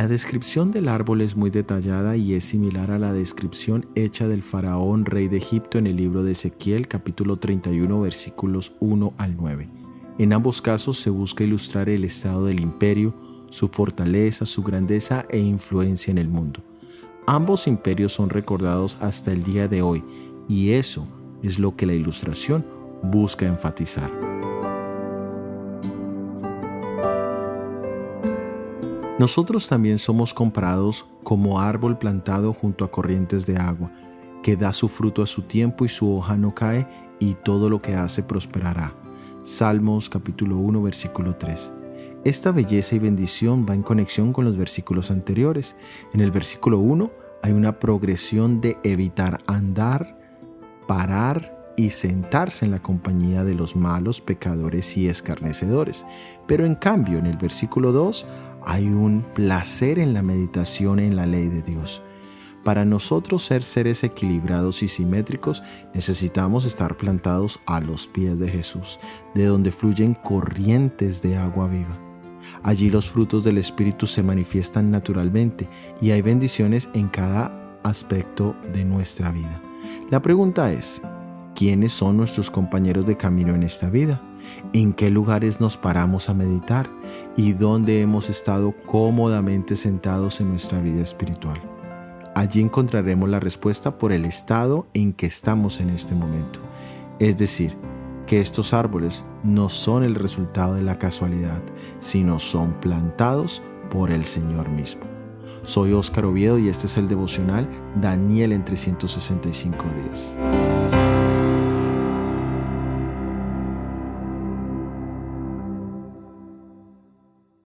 La descripción del árbol es muy detallada y es similar a la descripción hecha del faraón rey de Egipto en el libro de Ezequiel capítulo 31 versículos 1 al 9. En ambos casos se busca ilustrar el estado del imperio, su fortaleza, su grandeza e influencia en el mundo. Ambos imperios son recordados hasta el día de hoy y eso es lo que la ilustración busca enfatizar. Nosotros también somos comprados como árbol plantado junto a corrientes de agua, que da su fruto a su tiempo y su hoja no cae, y todo lo que hace prosperará. Salmos capítulo 1 versículo 3. Esta belleza y bendición va en conexión con los versículos anteriores. En el versículo 1 hay una progresión de evitar andar, parar y sentarse en la compañía de los malos, pecadores y escarnecedores. Pero en cambio, en el versículo 2 hay un placer en la meditación en la ley de Dios. Para nosotros ser seres equilibrados y simétricos necesitamos estar plantados a los pies de Jesús, de donde fluyen corrientes de agua viva. Allí los frutos del Espíritu se manifiestan naturalmente y hay bendiciones en cada aspecto de nuestra vida. La pregunta es, ¿quiénes son nuestros compañeros de camino en esta vida? ¿En qué lugares nos paramos a meditar? ¿Y dónde hemos estado cómodamente sentados en nuestra vida espiritual? Allí encontraremos la respuesta por el estado en que estamos en este momento. Es decir, que estos árboles no son el resultado de la casualidad, sino son plantados por el Señor mismo. Soy Óscar Oviedo y este es el devocional Daniel en 365 días.